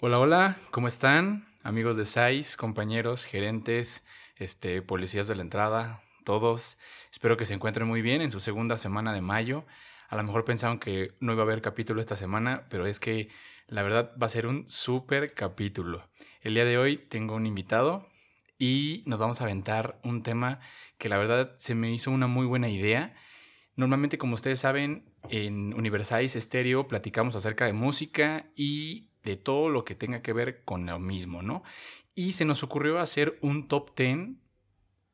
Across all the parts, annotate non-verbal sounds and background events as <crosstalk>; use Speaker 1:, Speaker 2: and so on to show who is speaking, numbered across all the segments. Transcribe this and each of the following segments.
Speaker 1: Hola, hola, ¿cómo están? Amigos de SAIS, compañeros, gerentes, este, policías de la entrada, todos. Espero que se encuentren muy bien en su segunda semana de mayo. A lo mejor pensaron que no iba a haber capítulo esta semana, pero es que la verdad va a ser un súper capítulo. El día de hoy tengo un invitado y nos vamos a aventar un tema que la verdad se me hizo una muy buena idea. Normalmente, como ustedes saben, en Universais Stereo platicamos acerca de música y de todo lo que tenga que ver con lo mismo, ¿no? Y se nos ocurrió hacer un top 10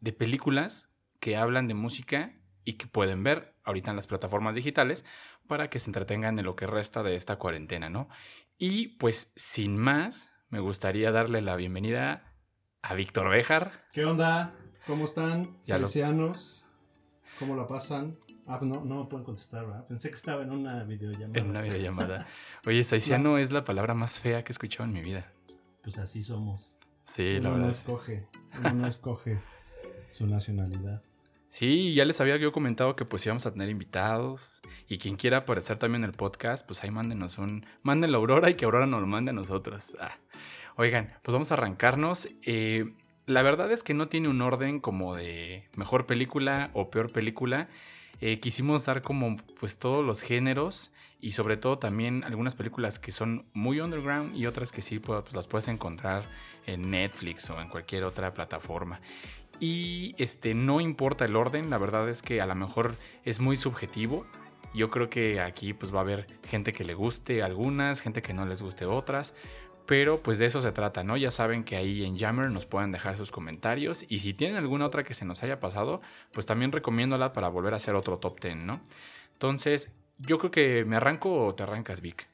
Speaker 1: de películas que hablan de música y que pueden ver ahorita en las plataformas digitales para que se entretengan en lo que resta de esta cuarentena, ¿no? Y pues sin más, me gustaría darle la bienvenida a Víctor Bejar.
Speaker 2: ¿Qué onda? ¿Cómo están? Salesianos. ¿Cómo la pasan? Ah, no, no me pueden contestar, ¿verdad? Pensé que estaba en una videollamada.
Speaker 1: En una videollamada. <laughs> Oye, saiciano es la palabra más fea que he escuchado en mi vida.
Speaker 2: Pues así somos.
Speaker 1: Sí,
Speaker 2: uno
Speaker 1: la verdad.
Speaker 2: No escoge, uno no <laughs> escoge su nacionalidad.
Speaker 1: Sí, ya les había yo comentado que pues íbamos a tener invitados y quien quiera aparecer también en el podcast, pues ahí mándenos un... Mándenlo a Aurora y que Aurora nos lo mande a nosotros. Ah. Oigan, pues vamos a arrancarnos. Eh, la verdad es que no tiene un orden como de mejor película o peor película. Eh, quisimos dar como pues todos los géneros y sobre todo también algunas películas que son muy underground y otras que sí pues, las puedes encontrar en Netflix o en cualquier otra plataforma. Y este no importa el orden, la verdad es que a lo mejor es muy subjetivo. Yo creo que aquí pues va a haber gente que le guste algunas, gente que no les guste otras, pero pues de eso se trata, ¿no? Ya saben que ahí en Jammer nos pueden dejar sus comentarios y si tienen alguna otra que se nos haya pasado, pues también recomiéndola para volver a hacer otro top 10, ¿no? Entonces, yo creo que me arranco o te arrancas, Vic.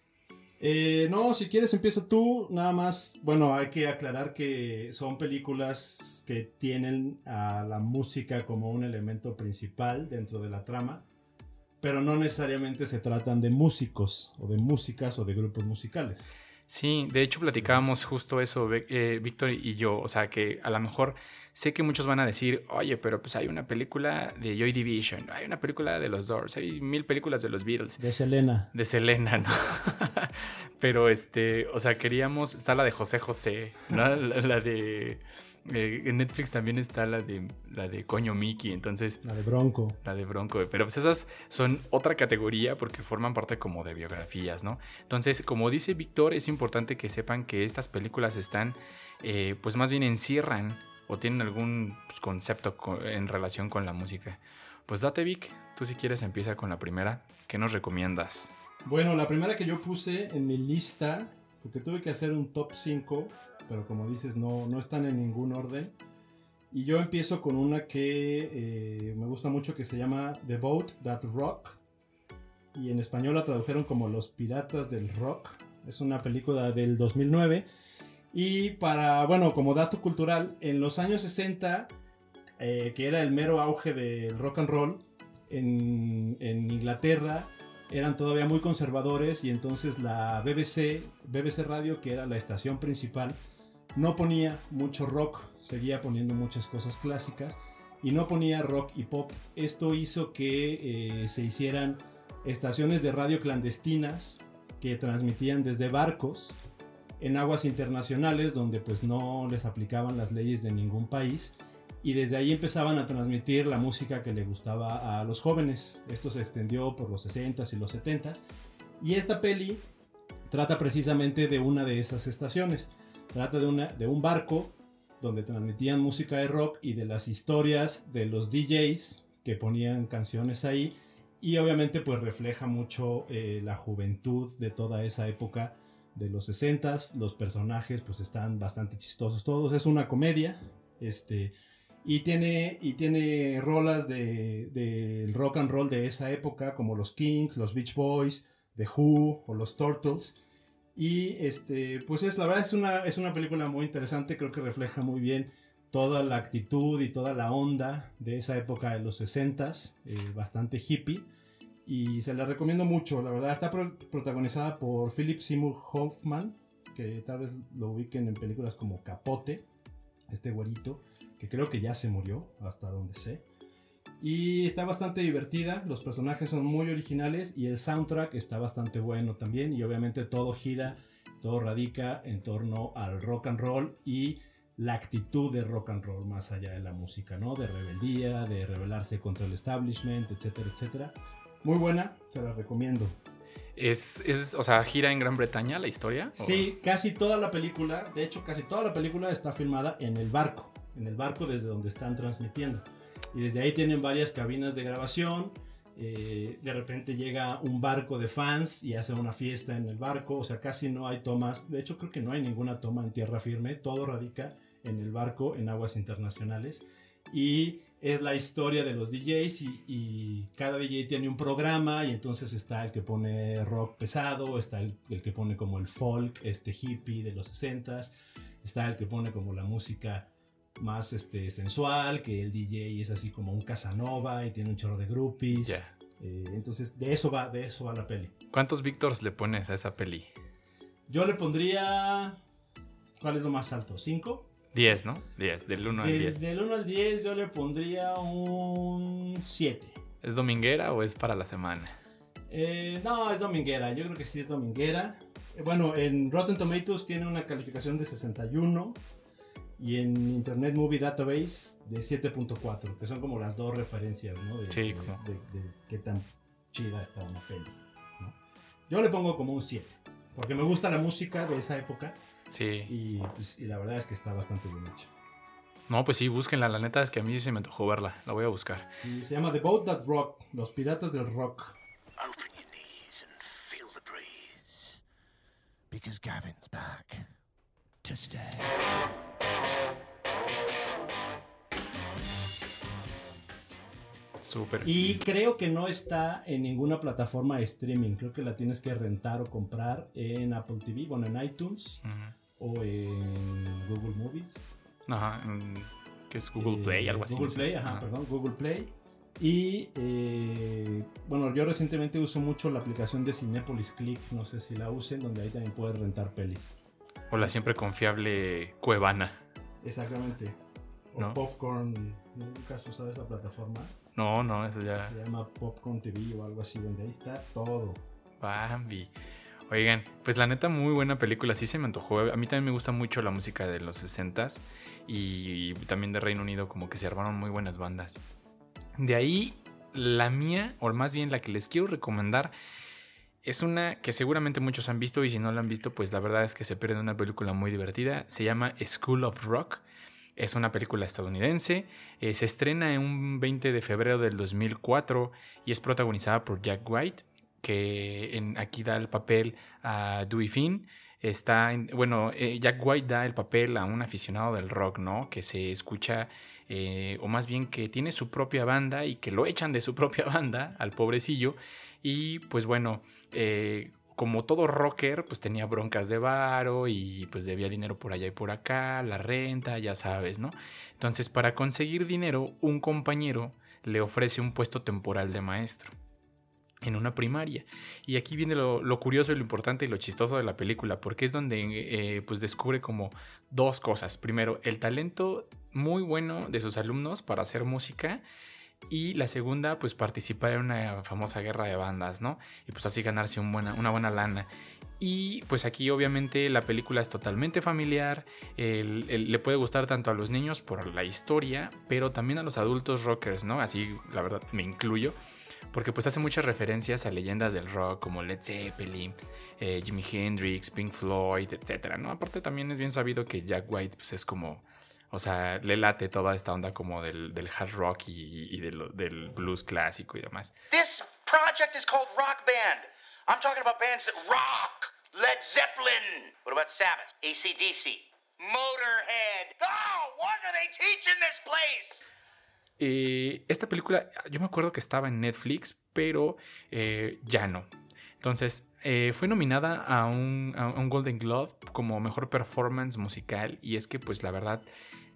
Speaker 2: Eh, no, si quieres empieza tú, nada más, bueno, hay que aclarar que son películas que tienen a la música como un elemento principal dentro de la trama, pero no necesariamente se tratan de músicos o de músicas o de grupos musicales.
Speaker 1: Sí, de hecho platicábamos justo eso, eh, Víctor y yo, o sea que a lo mejor sé que muchos van a decir, oye, pero pues hay una película de Joy Division, hay una película de los Doors, hay mil películas de los Beatles.
Speaker 2: De Selena.
Speaker 1: De Selena, ¿no? <laughs> pero este, o sea, queríamos, está la de José José, ¿no? <laughs> la de... Eh, en Netflix también está la de la de Coño Mickey, entonces.
Speaker 2: La de Bronco.
Speaker 1: La de Bronco. Pero pues esas son otra categoría porque forman parte como de biografías, ¿no? Entonces, como dice Víctor, es importante que sepan que estas películas están, eh, pues más bien encierran o tienen algún pues, concepto en relación con la música. Pues date, Vic. Tú si quieres empieza con la primera. ¿Qué nos recomiendas?
Speaker 2: Bueno, la primera que yo puse en mi lista, porque tuve que hacer un top 5 pero como dices, no, no están en ningún orden. Y yo empiezo con una que eh, me gusta mucho que se llama The Boat That Rock. Y en español la tradujeron como Los Piratas del Rock. Es una película del 2009. Y para, bueno, como dato cultural, en los años 60, eh, que era el mero auge del rock and roll, en, Inglaterra eran todavía muy conservadores y entonces la BBC, BBC Radio, que era la estación principal, no ponía mucho rock, seguía poniendo muchas cosas clásicas y no ponía rock y pop. Esto hizo que eh, se hicieran estaciones de radio clandestinas que transmitían desde barcos en aguas internacionales donde pues no les aplicaban las leyes de ningún país y desde ahí empezaban a transmitir la música que le gustaba a los jóvenes. Esto se extendió por los 60s y los 70s y esta peli trata precisamente de una de esas estaciones. Trata de, una, de un barco donde transmitían música de rock y de las historias de los DJs que ponían canciones ahí y obviamente pues refleja mucho eh, la juventud de toda esa época de los 60s, los personajes pues están bastante chistosos todos, es una comedia, este, y tiene, y tiene rolas del de, rock and roll de esa época como los Kings, los Beach Boys, The Who o los Turtles, y este, pues es la verdad es una, es una película muy interesante, creo que refleja muy bien toda la actitud y toda la onda de esa época de los 60s, eh, bastante hippie. Y se la recomiendo mucho, la verdad. Está protagonizada por Philip Seymour Hoffman, que tal vez lo ubiquen en películas como Capote, este güerito, que creo que ya se murió, hasta donde sé. Y está bastante divertida, los personajes son muy originales y el soundtrack está bastante bueno también. Y obviamente todo gira, todo radica en torno al rock and roll y la actitud de rock and roll más allá de la música, ¿no? De rebeldía, de rebelarse contra el establishment, etcétera, etcétera. Muy buena, se la recomiendo.
Speaker 1: ¿Es, es, o sea, gira en Gran Bretaña la historia? ¿O?
Speaker 2: Sí, casi toda la película, de hecho casi toda la película está filmada en el barco, en el barco desde donde están transmitiendo. Y desde ahí tienen varias cabinas de grabación. eh, de repente llega un barco de fans y hace una fiesta en el barco. O sea, casi no hay tomas. De hecho, creo que no hay ninguna toma en tierra firme. Todo radica en el barco en aguas internacionales. Y es la historia de los DJs y, y cada DJ tiene un programa y entonces está el que pone rock pesado, está el, el que pone como el folk, este hippie de los 60s, está el que pone como la música más este, sensual, que el DJ es así como un Casanova y tiene un chorro de groupies. Eh, entonces de eso va, de eso va la peli.
Speaker 1: ¿Cuántos Víctors le pones a esa peli?
Speaker 2: Yo le pondría... ¿Cuál es lo más alto? ¿5?
Speaker 1: 10, ¿no? 10, del 1 al 10.
Speaker 2: Del 1 al 10 yo le pondría un 7.
Speaker 1: ¿Es dominguera o es para la semana?
Speaker 2: Eh, no, es dominguera. Yo creo que sí es dominguera. Eh, Bueno, en Rotten Tomatoes tiene una calificación de 61 y en Internet Movie Database de 7.4, que son como las dos referencias, ¿no? De,
Speaker 1: Sí,
Speaker 2: de-
Speaker 1: como-
Speaker 2: de- de qué tan chida está una peli. ¿no? Yo le pongo como un 7, porque me gusta la música de esa época
Speaker 1: Sí.
Speaker 2: y, pues, y la verdad es que está bastante bien hecha.
Speaker 1: No, pues sí, búsquenla. La neta es que a mí sí se me antojó verla. La voy a buscar.
Speaker 2: Sí, se llama The Boat That Rock, Los Piratas del Rock.
Speaker 3: Open your knees and feel the breeze. Because Gavin's back to stay.
Speaker 1: Súper.
Speaker 2: Y creo que no está en ninguna plataforma de streaming. Creo que la tienes que rentar o comprar en Apple TV, bueno, en iTunes o en Google Movies.
Speaker 1: Ajá. ¿Qué es Google
Speaker 2: Eh,
Speaker 1: Play? Algo así.
Speaker 2: Google
Speaker 1: no sé.
Speaker 2: Play, ajá,
Speaker 1: Ajá.
Speaker 2: perdón, Google Play. Y eh, bueno, yo recientemente uso mucho la aplicación de Cinepolis Click, no sé si la usen, donde ahí también puedes rentar pelis.
Speaker 1: O la siempre confiable Cuevana.
Speaker 2: Exactamente. O
Speaker 1: No.
Speaker 2: Popcorn, ¿nunca has usado esa plataforma?
Speaker 1: No, no, eso ya.
Speaker 2: Se llama Popcorn TV o algo así, donde ahí está todo.
Speaker 1: Bambi. Oigan, pues la neta, muy buena película. Sí se me antojó. A mí también me gusta mucho la música de los 60s y también de Reino Unido, como que se armaron muy buenas bandas. De ahí, la mía, o más bien la que les quiero recomendar, es una que seguramente muchos han visto y si no la han visto, pues la verdad es que se pierden una película muy divertida. Se llama School of Rock. Es una película estadounidense. eh, se estrena en un 20 de febrero del 2004 y es protagonizada por Jack White, que en, aquí da el papel a Dewey Finn. Está, en- bueno, eh, Jack White da el papel a un aficionado del rock, ¿no? Que se escucha, eh, o más bien que tiene su propia banda y que lo echan de su propia <laughs> banda al pobrecillo. Y pues bueno, como todo rocker, pues tenía broncas de varo y pues debía dinero por allá y por acá, la renta, ya sabes, ¿no? Entonces, para conseguir dinero, un compañero le ofrece un puesto temporal de maestro en una primaria. Y aquí viene lo, curioso y lo importante y lo chistoso de la película, porque es donde eh, pues descubre como dos cosas. Primero, el talento muy bueno de sus alumnos para hacer música. Y la segunda, pues participar en una famosa guerra de bandas, ¿no? Y pues así ganarse un buena, una buena lana. Y pues aquí obviamente la película es totalmente familiar, le puede gustar tanto a los niños por la historia, pero también a los adultos rockers, ¿no? Así la verdad me incluyo, porque pues hace muchas referencias a leyendas del rock como Led Zeppelin, eh, Jimi Hendrix, Pink Floyd, etc. ¿no? Aparte también es bien sabido que Jack White pues es como, o sea, le late toda esta onda como del, del hard rock y, del blues clásico y demás.
Speaker 4: This project is called Rock Band. I'm talking about bands that rock. Led Zeppelin. What about Sabbath? ACDC. Motorhead. Oh, what are they teaching this place?
Speaker 1: Eh, esta película, yo me acuerdo que estaba en Netflix, pero eh, ya no. Entonces, eh, fue nominada a un, a un Golden Globe como mejor performance musical. Y es que, pues, la verdad,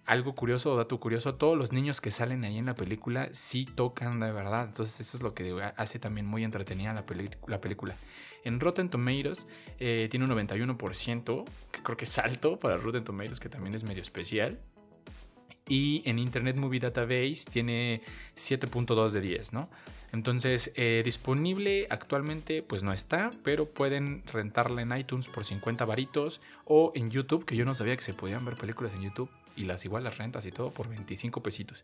Speaker 1: algo curioso, dato curioso, todos los niños que salen ahí en la película sí tocan de verdad. Entonces, eso es lo que hace también muy entretenida la película. En Rotten Tomatoes eh, tiene un 91%, que creo que es alto para Rotten Tomatoes, que también es medio especial. Y en Internet Movie Database tiene 7.2 de 10, ¿no? Entonces, eh, disponible actualmente, pues no está, pero pueden rentarla en iTunes por 50 varitos o en YouTube, que yo no sabía que se podían ver películas en YouTube y las igual las rentas y todo por 25 pesitos.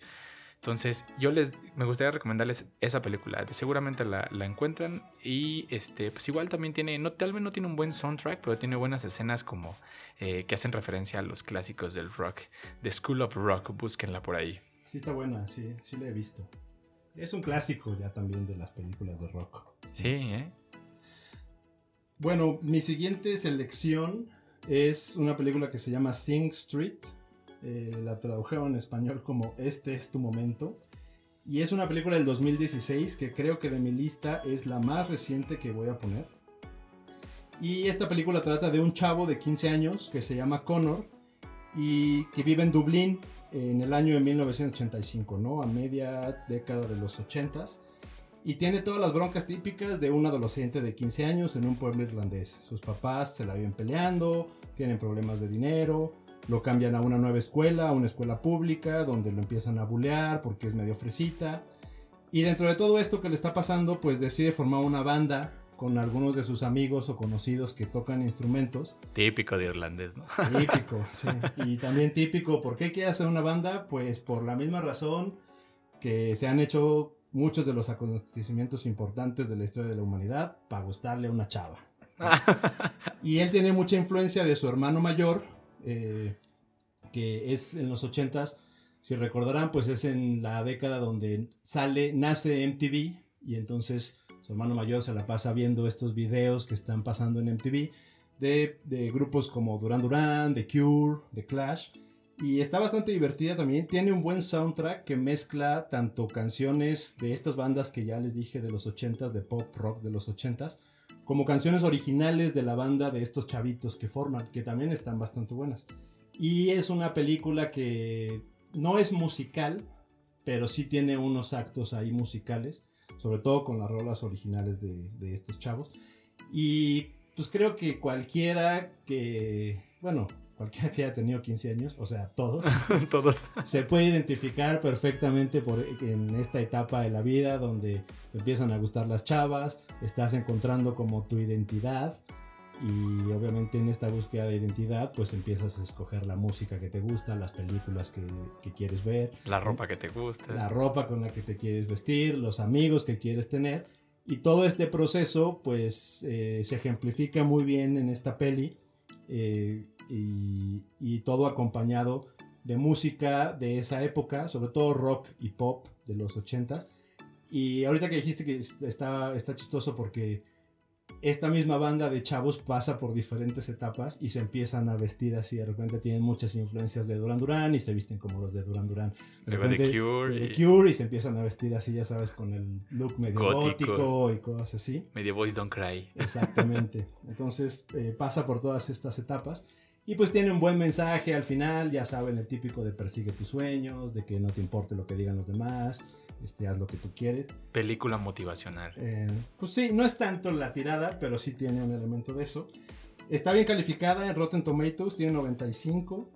Speaker 1: Entonces, yo les me gustaría recomendarles esa película. Seguramente la, la encuentran. Y este, pues igual también tiene, no, tal vez no tiene un buen soundtrack, pero tiene buenas escenas como eh, que hacen referencia a los clásicos del rock. The School of Rock, búsquenla por ahí.
Speaker 2: Sí, está buena, sí, sí la he visto. Es un clásico ya también de las películas de rock.
Speaker 1: Sí, ¿eh?
Speaker 2: Bueno, mi siguiente selección es una película que se llama Sing Street. Eh, la tradujeron en español como Este es tu momento. Y es una película del 2016 que creo que de mi lista es la más reciente que voy a poner. Y esta película trata de un chavo de 15 años que se llama Connor y que vive en Dublín en el año de 1985, ¿no? A media década de los 80s. Y tiene todas las broncas típicas de un adolescente de 15 años en un pueblo irlandés. Sus papás se la viven peleando, tienen problemas de dinero, lo cambian a una nueva escuela, a una escuela pública, donde lo empiezan a bulear porque es medio fresita. Y dentro de todo esto que le está pasando, pues decide formar una banda con algunos de sus amigos o conocidos que tocan instrumentos.
Speaker 1: Típico de irlandés, ¿no? <laughs>
Speaker 2: Típico, sí. Y también típico, ¿por qué quiere hacer una banda? Pues por la misma razón que se han hecho muchos de los acontecimientos importantes de la historia de la humanidad para gustarle a una chava. <laughs> y él tiene mucha influencia de su hermano mayor, eh, que es en los 80s, si recordarán, pues es en la década donde sale, nace MTV y entonces su hermano mayor se la pasa viendo estos videos que están pasando en MTV de, grupos como Duran Duran, The Cure, The Clash. Y está bastante divertida también. Tiene un buen soundtrack que mezcla tanto canciones de estas bandas que ya les dije de los 80s, de pop rock de los 80s, como canciones originales de la banda de estos chavitos que forman, que también están bastante buenas. Y es una película que no es musical, pero sí tiene unos actos ahí musicales, sobre todo con las rolas originales de, de estos chavos. Y pues creo que cualquiera que, bueno, cualquiera que haya tenido 15 años, o sea, todos, <laughs>
Speaker 1: Todos.
Speaker 2: se puede identificar perfectamente por, en esta etapa de la vida donde te empiezan a gustar las chavas, estás encontrando como tu identidad y obviamente en esta búsqueda de identidad pues empiezas a escoger la música que te gusta, las películas que, que quieres ver,
Speaker 1: La ropa que te gusta.
Speaker 2: la ropa con la que te quieres vestir, los amigos que quieres tener. Y todo este proceso, pues, eh, se ejemplifica muy bien en esta peli. eh, y, y todo acompañado de música de esa época, sobre todo rock y pop de los 80s. Y ahorita que dijiste que está, está chistoso porque esta misma banda de chavos pasa por diferentes etapas y se empiezan a vestir así. De repente tienen muchas influencias de Duran Duran y se visten como los de Duran Duran. De repente,
Speaker 1: Cure
Speaker 2: de
Speaker 1: y-
Speaker 2: se empiezan a vestir así, ya sabes, con el look medio
Speaker 1: Góticos.
Speaker 2: gótico y cosas así.
Speaker 1: Medio Boys Don't Cry.
Speaker 2: Exactamente. Entonces eh, pasa por todas estas etapas. Y pues tiene un buen mensaje al final, ya saben, el típico de persigue tus sueños, de que no te importe lo que digan los demás, este, haz lo que tú quieres.
Speaker 1: Película motivacional.
Speaker 2: Eh, pues sí, no es tanto la tirada, pero sí tiene un elemento de eso. Está bien calificada en Rotten Tomatoes, tiene 95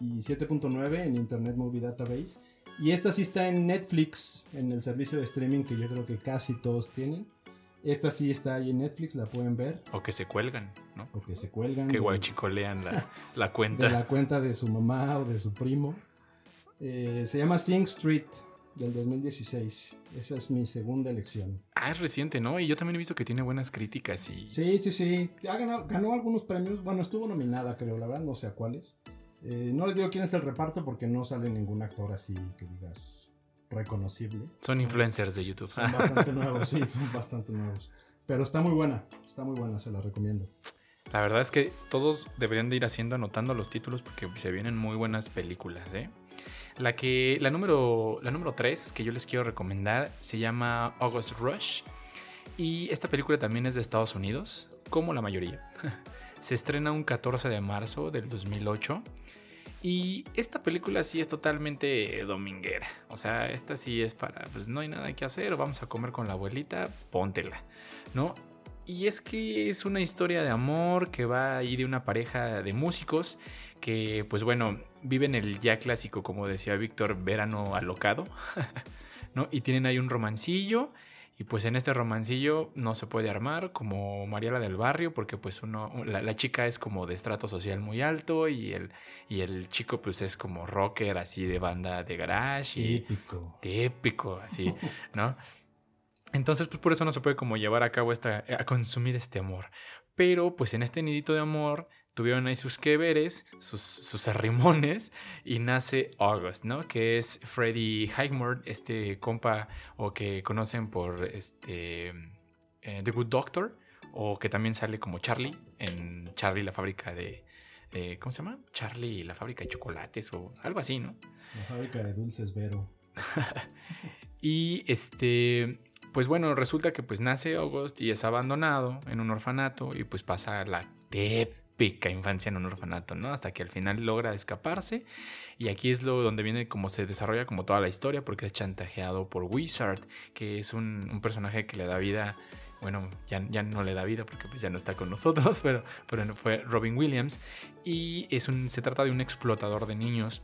Speaker 2: y 7.9 en Internet Movie Database. Y esta sí está en Netflix, en el servicio de streaming que yo creo que casi todos tienen. Esta sí está ahí en Netflix, la pueden ver,
Speaker 1: O que se cuelgan, ¿no?
Speaker 2: o que se cuelgan
Speaker 1: Que guachicolean la, <laughs> la
Speaker 2: de
Speaker 1: cuenta.
Speaker 2: la cuenta de su mamá o de su primo. Eh, se llama Sing Street del 2016. Esa es mi segunda elección.
Speaker 1: Ah, es reciente, ¿no? Y yo también he visto que tiene buenas críticas y...
Speaker 2: Sí, sí, sí. Ha ganado, ganó algunos premios. Bueno, estuvo nominada, creo, la verdad, no sé a cuáles. Eh, no les digo quién es el reparto porque no sale ningún actor así que digas reconocible.
Speaker 1: Son influencers de YouTube.
Speaker 2: Son bastante <laughs> nuevos, sí, son bastante nuevos. Pero está muy buena, está muy buena, se la recomiendo.
Speaker 1: La verdad es que todos deberían de ir haciendo, anotando los títulos porque se vienen muy buenas películas, ¿eh? La que, la número, la número 3 que yo les quiero recomendar se llama August Rush. Y esta película también es de Estados Unidos, como la mayoría. <laughs> se estrena un 14 de marzo del 2008. Y esta película sí es totalmente dominguera. O sea, esta sí es para, pues no hay nada que hacer, vamos a comer con la abuelita, póntela, ¿no? y es que es una historia de amor que va a ir de una pareja de músicos que, pues bueno, viven el ya clásico, como decía Víctor, verano alocado, <laughs> ¿no? Y tienen ahí un romancillo. Y pues en este romancillo no se puede armar como Mariela del Barrio, porque pues uno, la, la chica es como de estrato social muy alto y el, y el chico pues es como rocker así de banda de garage. Y,
Speaker 2: Típico.
Speaker 1: típico, así, <laughs> ¿no? Entonces, pues por eso no se puede como llevar a cabo esta, a consumir este amor. Pero, pues en este nidito de amor tuvieron ahí sus que veres, sus, sus arrimones, y nace August, ¿no? Que es Freddie Highmore, este compa, o que conocen por este eh, The Good Doctor, o que también sale como Charlie, en Charlie la fábrica de, de- ¿cómo se llama? Charlie la fábrica de chocolates, o algo así, ¿no?
Speaker 2: La fábrica de dulces Vero. <laughs>
Speaker 1: Y este, pues bueno, resulta que pues nace August y es abandonado en un orfanato y pues pasa la infancia en un orfanato, ¿no? Hasta que al final logra escaparse y aquí es lo donde viene como se desarrolla como toda la historia porque es chantajeado por Wizard, que es un, un personaje que le da vida. Bueno, ya, ya no le da vida porque pues ya no está con nosotros, <laughs> pero, pero fue Robin Williams. Y es un, se trata de un explotador de niños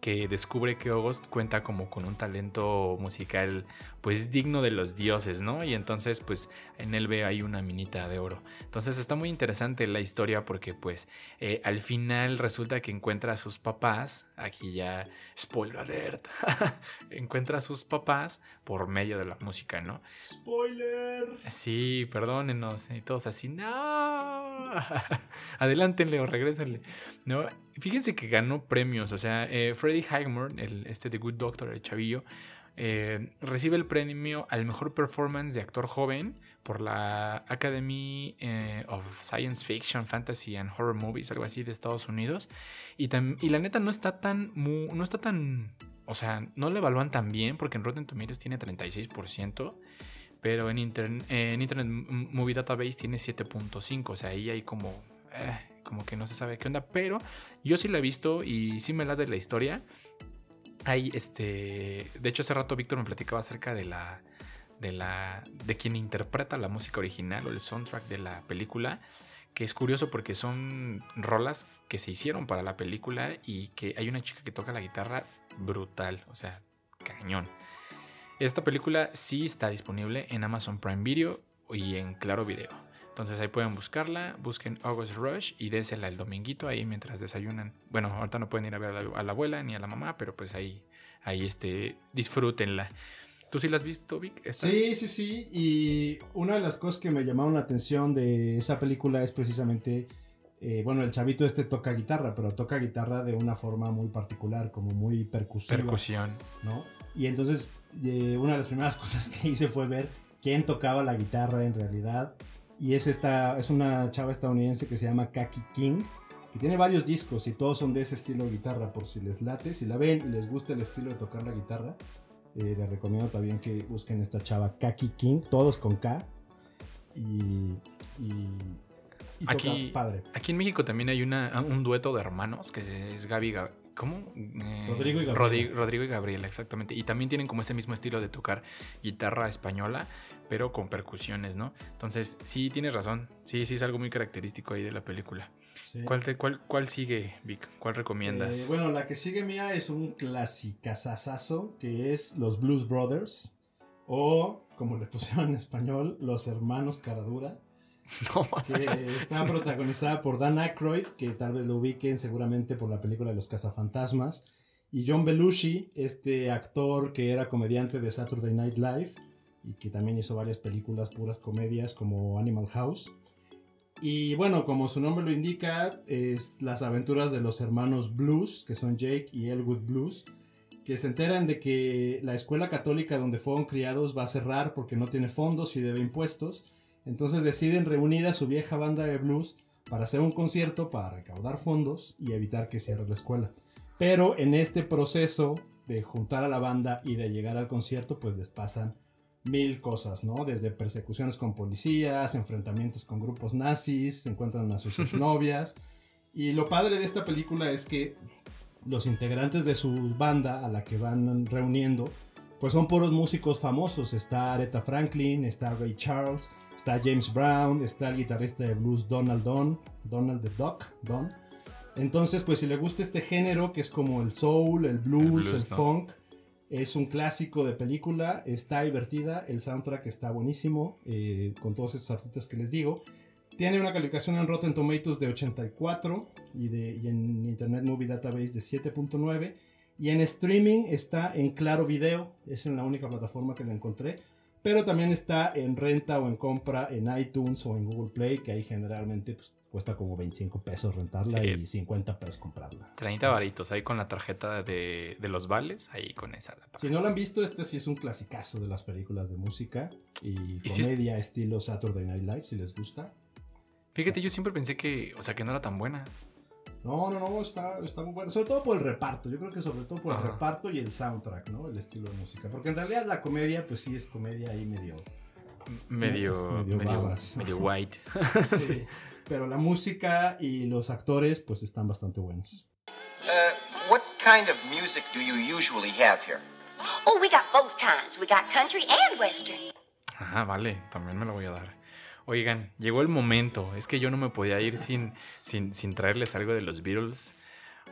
Speaker 1: que descubre que August cuenta como con un talento musical pues digno de los dioses, ¿no? Y entonces pues en él ve ahí una minita de oro. Entonces está muy interesante la historia porque pues eh, al final resulta que encuentra a sus papás, aquí ya spoiler alert, <laughs> encuentra a sus papás por medio de la música, ¿no?
Speaker 2: ¡Spoiler!
Speaker 1: Sí, perdónenos. Y todos así, no. <laughs> Adelántenle o regrésenle. ¿no? Fíjense que ganó premios. O sea, eh, Freddie Highmore, el, este de Good Doctor, el chavillo, eh, recibe el premio al mejor performance de actor joven por la Academy eh, of Science Fiction, Fantasy and Horror Movies, algo así de Estados Unidos. Y, la neta no está tan. no está tan. O sea, no le evalúan tan bien porque en Rotten Tomatoes tiene 36% pero en, intern- en Internet Movie Database tiene 7.5, o sea, ahí hay como, eh, como que no se sabe qué onda, pero yo sí la he visto y sí me la de la historia. Hay este, de hecho hace rato Víctor me platicaba acerca de la, de la, de quien interpreta la música original o el soundtrack de la película, que es curioso porque son rolas que se hicieron para la película y que hay una chica que toca la guitarra brutal, o sea, cañón. Esta película sí está disponible en Amazon Prime Video y en Claro Video. Entonces ahí pueden buscarla, busquen August Rush y désela el dominguito ahí mientras desayunan. Bueno, ahorita no pueden ir a ver a la, a la abuela ni a la mamá, pero pues ahí, ahí este, disfrútenla. ¿Tú sí la has visto, Vic? ¿Esta?
Speaker 2: Sí, sí, sí. Y una de las cosas que me llamaron la atención de esa película es precisamente, eh, bueno, el chavito este toca guitarra, pero toca guitarra de una forma muy particular, como muy percusiva.
Speaker 1: Percusión.
Speaker 2: ¿no? Y entonces eh, una de las primeras <laughs> cosas que hice fue ver quién tocaba la guitarra en realidad. Y es, esta, es una chava estadounidense que se llama Kaki King, que tiene varios discos y todos son de ese estilo de guitarra, por si les late, si la ven y les gusta el estilo de tocar la guitarra. eh, les recomiendo también que busquen esta chava Kaki King, todos con K. Y, y, y toca
Speaker 1: Aquí-
Speaker 2: padre.
Speaker 1: Aquí en México también hay una, un dueto de hermanos que es Gaby Gab- ¿Cómo? Eh,
Speaker 2: Rodrigo y Gabriela.
Speaker 1: Rodi- Rodrigo y Gabriela, exactamente. Y también tienen como ese mismo estilo de tocar guitarra española, pero con percusiones, ¿no? Entonces, sí, tienes razón. Sí, sí, es algo muy característico ahí de la película.
Speaker 2: Sí.
Speaker 1: ¿Cuál, te- cuál, cuál sigue, Vic? ¿Cuál recomiendas?
Speaker 2: Eh, bueno, la que sigue mía es un clasicazazazo que es Los Blues Brothers o como le pusieron en español, Los Hermanos Caradura, <laughs> que está protagonizada por Dan Aykroyd, que tal vez lo ubiquen seguramente por la película de Los Cazafantasmas, y John Belushi, este actor que era comediante de Saturday Night Live y que también hizo varias películas puras comedias como Animal House. Y bueno, como su nombre lo indica, es las aventuras de los hermanos Blues, que son Jake y Elwood Blues, que se enteran de que la escuela católica donde fueron criados va a cerrar porque no tiene fondos y debe impuestos. Entonces deciden reunir a su vieja banda de blues para hacer un concierto para recaudar fondos y evitar que cierre la escuela. Pero en este proceso de juntar a la banda y de llegar al concierto, pues les pasan mil cosas, ¿no? Desde persecuciones con policías, enfrentamientos con grupos nazis, se encuentran a sus <laughs> exnovias. Y lo padre de esta película es que los integrantes de su banda a la que van reuniendo, pues son puros músicos famosos. Está Aretha Franklin, está Ray Charles, Está James Brown, está el guitarrista de blues Donald Don, Donald the Duck, Don. Entonces, pues si le gusta este género que es como el soul, el blues, el,
Speaker 1: blues, ¿no?
Speaker 2: funk, es un clásico de película, está divertida, el soundtrack está buenísimo, eh, con todos estos artistas que les digo. Tiene una calificación en Rotten Tomatoes de 84 y, de, y en Internet Movie Database de 7.9. Y en streaming está en Claro Video, es en la única plataforma que la encontré. Pero también está en renta o en compra en iTunes o en Google Play, que ahí generalmente pues, cuesta como 25 pesos rentarla
Speaker 1: Sí.
Speaker 2: y 50 pesos comprarla.
Speaker 1: 30 varitos ahí con la tarjeta de, de los vales, ahí con esa. la
Speaker 2: Si no lo han visto, este sí es un clasicazo de las películas de música y,
Speaker 1: Y si es-
Speaker 2: comedia estilo Saturday Night Live, si les gusta.
Speaker 1: Fíjate, yo siempre pensé que, o sea, que no era tan buena.
Speaker 2: No, no, no, está, está muy bueno. Sobre todo por el reparto. Yo creo que sobre todo por el
Speaker 1: Ajá.
Speaker 2: reparto y el soundtrack, ¿no? El estilo de música. Porque en realidad la comedia, pues sí es comedia ahí medio.
Speaker 1: Medio,
Speaker 2: Medio
Speaker 1: medio, medio white. <laughs>
Speaker 2: Sí. Pero la música y los actores, pues están bastante buenos.
Speaker 5: Uh, what kind of music do you usually have here?
Speaker 6: Oh, we got both kinds. We got country and western.
Speaker 1: Ah, vale, también me lo voy a dar. Oigan, llegó el momento. Es que yo no me podía ir sin, sin, sin traerles algo de los Beatles.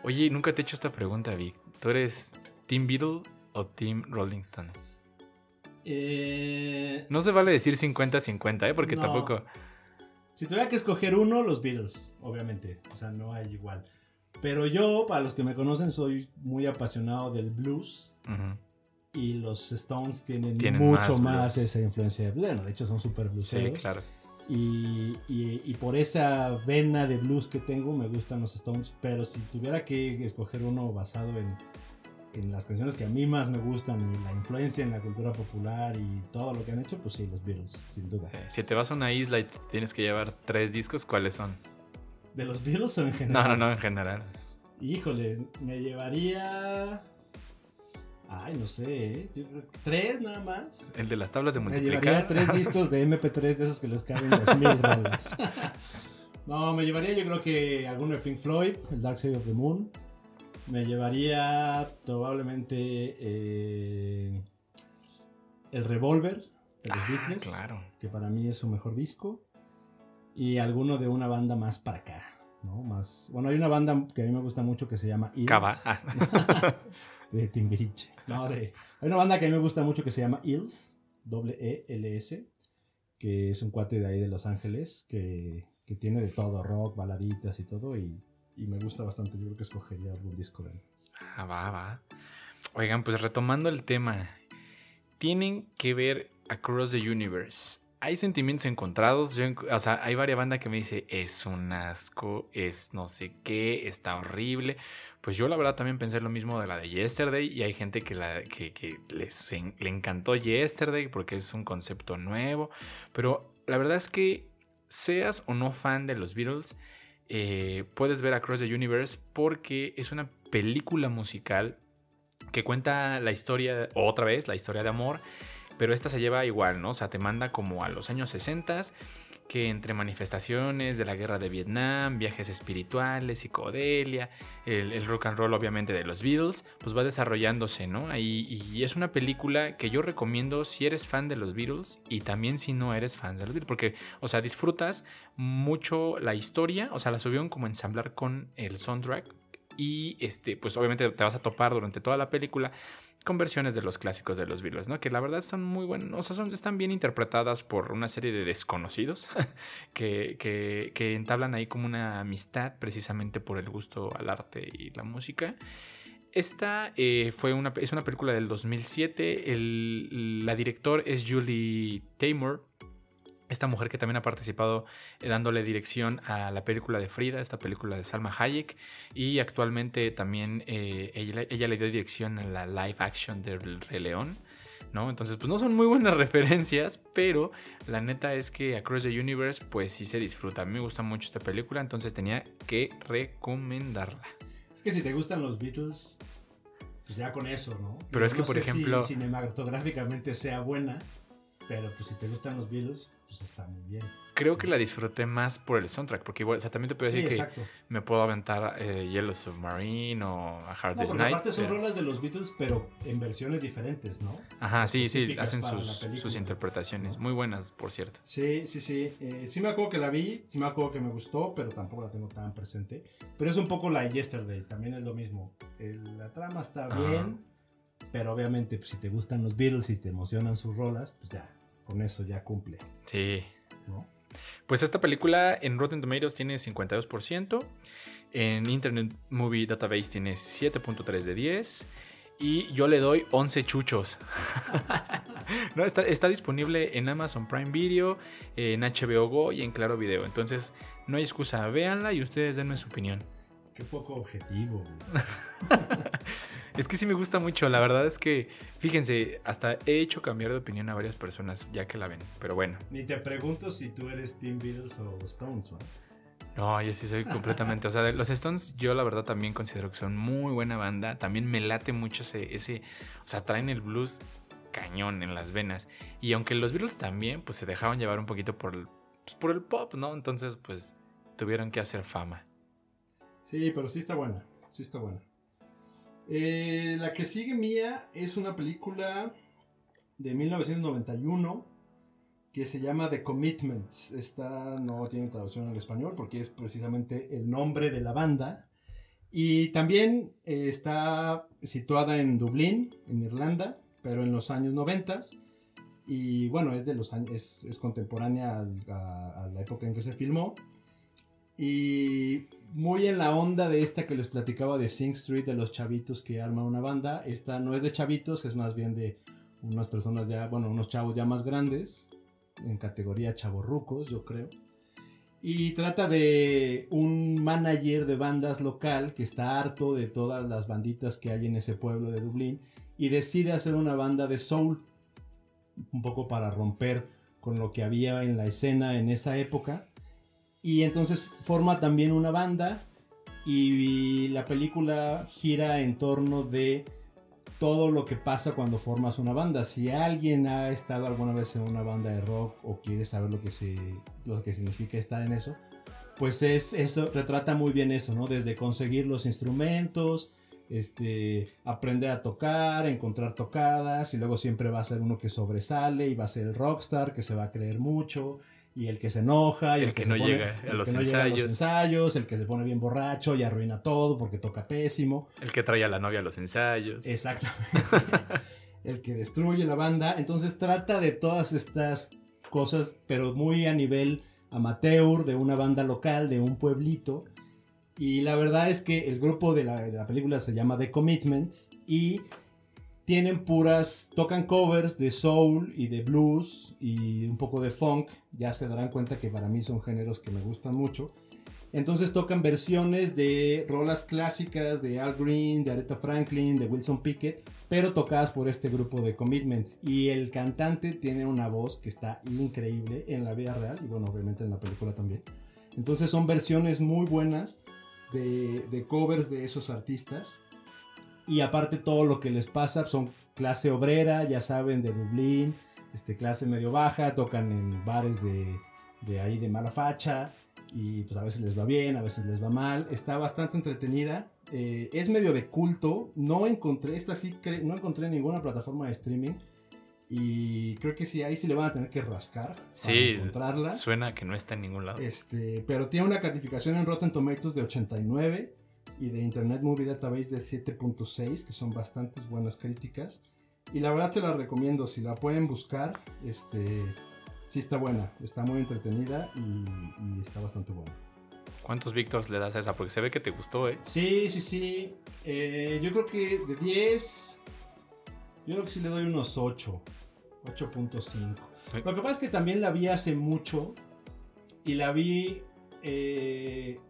Speaker 1: Oye, nunca te he hecho esta pregunta, Vic. ¿Tú eres Team Beatle o Team Rolling Stone?
Speaker 2: Eh,
Speaker 1: No se vale decir 50-50, ¿eh? Porque
Speaker 2: No.
Speaker 1: tampoco...
Speaker 2: Si tuviera que escoger uno, los Beatles, obviamente. O sea, no hay igual. Pero yo, para los que me conocen, soy muy apasionado del blues. Y los Stones tienen,
Speaker 1: Tienen
Speaker 2: mucho
Speaker 1: más
Speaker 2: más,
Speaker 1: blues.
Speaker 2: esa influencia. Bueno, de hecho son súper
Speaker 1: Sí,
Speaker 2: blueseros.
Speaker 1: claro.
Speaker 2: Y, y- y por esa vena de blues que tengo, me gustan los Stones. Pero si tuviera que escoger uno basado en, en las canciones que a mí más me gustan y la influencia en la cultura popular y todo lo que han hecho, pues sí, los Beatles, sin duda.
Speaker 1: Eh, Si te vas a una isla y tienes que llevar tres discos, ¿cuáles son?
Speaker 2: ¿De los Beatles o en
Speaker 1: No,
Speaker 2: general?
Speaker 1: no, no, en general.
Speaker 2: Híjole, me llevaría. Ay, no sé, ¿eh? Yo creo que tres nada más.
Speaker 1: El de las tablas de
Speaker 2: Me
Speaker 1: multiplicar.
Speaker 2: llevaría <laughs> tres discos de MP3 de esos que les caben dos mil rolas. <laughs> no, me llevaría yo creo que alguno de Pink Floyd, el Dark Side of the Moon. Me llevaría probablemente eh, el Revolver de los
Speaker 1: Ah,
Speaker 2: Beatles,
Speaker 1: claro.
Speaker 2: que para mí es su mejor disco. Y alguno de una banda más para acá. ¿no? Más, bueno, hay una banda que a mí me gusta mucho que se llama Eels.
Speaker 1: Cava. Ah, <laughs>
Speaker 2: de Timbiriche. <laughs> No, de, hay una banda que a mí me gusta mucho que se llama Eels, doble E-L-S, que es un cuate de ahí de Los Ángeles, que, que tiene de todo, rock, baladitas y todo, y, y me gusta bastante. Yo creo que escogería algún disco de él.
Speaker 1: Ah, va, va. Oigan, pues retomando el tema, tienen que ver Across the Universe. Hay sentimientos encontrados. Yo o sea, hay varias bandas que me dice es un asco, es no sé qué, está horrible. Pues yo la verdad también pensé lo mismo de la de Yesterday y hay gente que, les le encantó Yesterday porque es un concepto nuevo. Pero la verdad es que seas o no fan de los Beatles, eh, puedes ver Across the Universe porque es una película musical que cuenta la historia, otra vez, la historia de amor, pero esta se lleva igual, ¿no? O sea, te manda como a los años 60, que entre manifestaciones de la guerra de Vietnam, viajes espirituales, psicodelia, el, el rock and roll obviamente de los Beatles, pues va desarrollándose, ¿no? Ahí, y es una película que yo recomiendo si eres fan de los Beatles y también si no eres fan de los Beatles, porque, o sea, disfrutas mucho la historia, o sea, la subieron como ensamblar con el soundtrack y este, pues obviamente te vas a topar durante toda la película con versiones de los clásicos de los Beatles, ¿no? Que la verdad son muy buenas, o sea, son, están bien interpretadas por una serie de desconocidos <laughs> que, que, que entablan ahí como una amistad precisamente por el gusto al arte y la música. Esta eh, fue una, es una película del 2007, el, la director es Julie Taymor, esta mujer que también ha participado eh, dándole dirección a la película de Frida, esta película de Salma Hayek, y actualmente también eh, ella, ella, le dio dirección a la live action del Rey León. ¿no? Entonces, pues no son muy buenas <laughs> referencias, pero la neta es que Across the Universe, pues sí se disfruta. A mí me gusta mucho esta película, entonces tenía que recomendarla.
Speaker 2: Es que si te gustan los Beatles, pues ya con eso, ¿no?
Speaker 1: Pero es que,
Speaker 2: No
Speaker 1: por
Speaker 2: sé si
Speaker 1: ejemplo-
Speaker 2: cinematográficamente sea buena, pero pues si te gustan los Beatles, pues está muy bien.
Speaker 1: Creo que la disfruté más por el soundtrack, porque igual, o sea, también te puedo
Speaker 2: Sí,
Speaker 1: decir que
Speaker 2: exacto.
Speaker 1: me puedo aventar eh, Yellow Submarine o A Hard
Speaker 2: No,
Speaker 1: Day's Night.
Speaker 2: aparte son
Speaker 1: pero-
Speaker 2: rolas de los Beatles, pero en versiones diferentes, ¿no?
Speaker 1: Ajá, sí, sí, hacen sus, sus interpretaciones.
Speaker 2: ¿No?
Speaker 1: muy buenas, por cierto.
Speaker 2: Sí, sí, sí. Eh, sí me acuerdo que la vi, sí me acuerdo que me gustó, pero tampoco la tengo tan presente. Pero es un poco la Yesterday, también es lo mismo. El- la trama está
Speaker 1: Ajá.
Speaker 2: bien, pero obviamente pues, si te gustan los Beatles y te emocionan sus rolas, pues ya, con eso ya cumple,
Speaker 1: Sí.
Speaker 2: ¿no?
Speaker 1: Pues esta película en Rotten Tomatoes tiene 52%, en Internet Movie Database tiene 7.3 de 10 y yo le doy 11 chuchos. <laughs> no, está, está disponible en Amazon Prime Video, en HBO Go y en Claro Video. Entonces no hay excusa, véanla y ustedes denme su opinión.
Speaker 2: Qué poco objetivo. <laughs>
Speaker 1: Es que sí me gusta mucho, la verdad es que, fíjense, hasta he hecho cambiar de opinión a varias personas ya que la ven, pero bueno.
Speaker 2: Ni te pregunto si tú eres Team Beatles o Stones, ¿no?
Speaker 1: No, yo sí soy completamente. O sea, los Stones, yo la verdad también considero que son muy buena banda. También me late mucho ese, ese. O sea, traen el blues cañón en las venas. Y aunque los Beatles también, pues se dejaban llevar un poquito por el, pues, por el pop, ¿no? Entonces, pues tuvieron que hacer fama.
Speaker 2: Sí, pero sí está buena. Sí está buena. Eh, la que sigue mía es una película de 1991 que se llama The Commitments. Esta no tiene traducción al español porque es precisamente el nombre de la banda. Y también eh, está situada en Dublín, en Irlanda, pero en los años 90. Y bueno, es de los años, es, contemporánea a la época en que se filmó. Y muy en la onda de esta que les platicaba de Sing Street, de los chavitos que arman una banda. Esta no es de chavitos, es más bien de unas personas ya, bueno, unos chavos ya más grandes, en categoría chavorrucos, yo creo. Y trata de un manager de bandas local que está harto de todas las banditas que hay en ese pueblo de Dublín y decide hacer una banda de soul, un poco para romper con lo que había en la escena en esa época. Y entonces forma también una banda y la película gira en torno de todo lo que pasa cuando formas una banda. Si alguien ha estado alguna vez en una banda de rock o quiere saber lo que, se, lo que significa estar en eso, pues es eso retrata muy bien eso, ¿no? Desde conseguir los instrumentos, este, aprender a tocar, encontrar tocadas, y luego siempre va a ser uno que sobresale y va a ser el rockstar que se va a creer mucho y el que se enoja y
Speaker 1: El
Speaker 2: el,
Speaker 1: que no
Speaker 2: pone-
Speaker 1: llega a
Speaker 2: el
Speaker 1: los
Speaker 2: que no llega a los
Speaker 1: ensayos.
Speaker 2: ensayos, el que se pone bien borracho y arruina todo porque toca pésimo.
Speaker 1: El que trae a la novia a los ensayos.
Speaker 2: Exactamente. <laughs> el que destruye la banda. Entonces trata de todas estas cosas, pero muy a nivel amateur, de una banda local, de un pueblito. Y la verdad es que el grupo de la, de la película se llama The Commitments y tienen puras, tocan covers de soul y de blues y un poco de funk. Ya se darán cuenta que para mí son géneros que me gustan mucho. Entonces tocan versiones de rolas clásicas de Al Green, de Aretha Franklin, de Wilson Pickett, pero tocadas por este grupo de Commitments. Y el cantante tiene una voz que está increíble en la vida real y bueno, obviamente en la película también. Entonces son versiones muy buenas de, de covers de esos artistas. Y aparte todo lo que les pasa son clase obrera, ya saben, de Dublín, este, clase medio baja, tocan en bares de, de ahí de mala facha y pues a veces les va bien, a veces les va mal. Está bastante entretenida. eh, es medio de culto. No encontré, esta sí, no encontré en ninguna plataforma de streaming. Y creo que sí, ahí sí le van a tener que rascar para
Speaker 1: Sí,
Speaker 2: encontrarla.
Speaker 1: suena que no está en ningún lado.
Speaker 2: Este, pero tiene una calificación en Rotten Tomatoes de 89 y de Internet Movie Database de 7.6, que son bastantes buenas críticas. Y la verdad se la recomiendo, si la pueden buscar, este, sí está buena, está muy entretenida y, y está bastante buena.
Speaker 1: ¿Cuántos Victors le das a esa? Porque se ve que te gustó, ¿eh?
Speaker 2: Sí, sí, sí. Eh, yo creo que de 10, yo creo que sí le doy unos 8, 8.5.
Speaker 1: Eh.
Speaker 2: Lo que pasa es que también la vi hace mucho y la vi eh,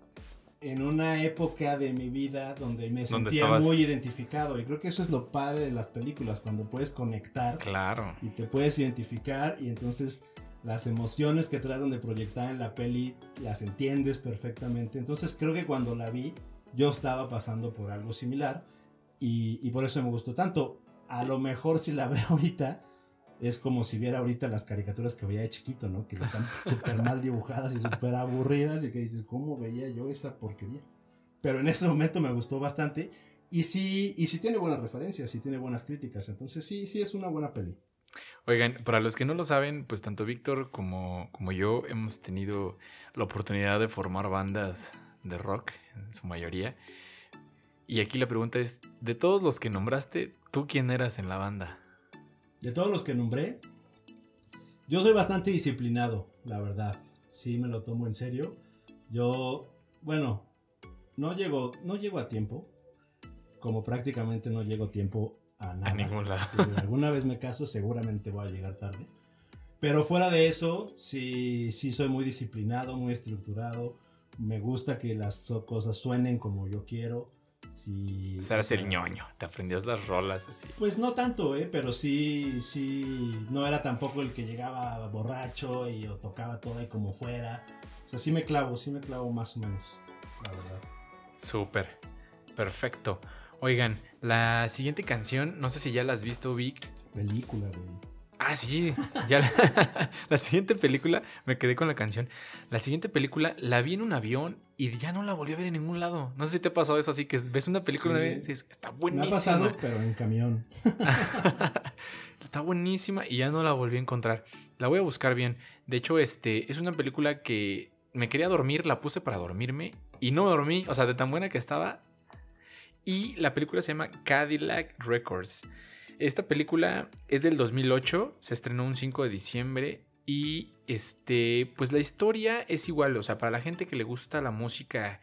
Speaker 2: en una época de mi vida donde me sentía
Speaker 1: estabas-
Speaker 2: muy identificado. Y creo que eso es lo padre de las películas, cuando puedes conectar
Speaker 1: Claro.
Speaker 2: y te puedes identificar y entonces las emociones que tratan de proyectar en la peli las entiendes perfectamente. Entonces creo que cuando la vi yo estaba pasando por algo similar y, y por eso me gustó tanto. A lo mejor si la veo ahorita es como si viera ahorita las caricaturas que veía de chiquito, ¿no? Que están <laughs> súper mal dibujadas y súper aburridas y que dices, ¿cómo veía yo esa porquería? Pero en ese momento me gustó bastante y sí, y sí tiene buenas referencias, sí tiene buenas críticas, entonces sí, sí es una buena peli.
Speaker 1: Oigan, para los que no lo saben, pues tanto Víctor como, como yo hemos tenido la oportunidad de formar bandas de rock, en su mayoría. Y aquí la pregunta es, de todos los que nombraste, ¿tú quién eras en la banda?
Speaker 2: De todos los que nombré, yo soy bastante disciplinado, la verdad. Sí, me lo tomo en serio. Yo, bueno, no llego, no llego a tiempo, como prácticamente no llego a tiempo a nada.
Speaker 1: A ningún lado.
Speaker 2: Si alguna vez me caso, seguramente voy a llegar tarde. Pero fuera de eso, sí, sí soy muy disciplinado, muy estructurado. Me gusta que las cosas suenen como yo quiero. Sí,
Speaker 1: eras
Speaker 2: o sea,
Speaker 1: el ñoño, te aprendías las rolas así.
Speaker 2: Pues no tanto, ¿eh? Pero sí, sí, no era tampoco el que llegaba borracho y o tocaba todo ahí como fuera. O sea, sí me clavo, sí me clavo más o menos, la verdad.
Speaker 1: Súper, perfecto. Oigan, la siguiente canción, no sé si ya la has visto, Vic.
Speaker 2: Película, güey.
Speaker 1: Ah, sí, ya la, <laughs> la siguiente película, me quedé con la canción. La siguiente película la vi en un avión y ya no la volví a ver en ningún lado. No sé si te ha pasado eso, así que ves una película
Speaker 2: Sí.
Speaker 1: una vez y dices, está
Speaker 2: Me ha
Speaker 1: buenísima.
Speaker 2: pasado, pero en camión. <laughs>
Speaker 1: Está buenísima y ya no la volví a encontrar. La voy a buscar bien. De hecho, este es una película que me quería dormir, la puse para dormirme y no me dormí, o sea, de tan buena que estaba. Y la película se llama Cadillac Records. Esta película es del 2008, se estrenó un 5 de diciembre y este, pues la historia es igual, o sea, para la gente que le gusta la música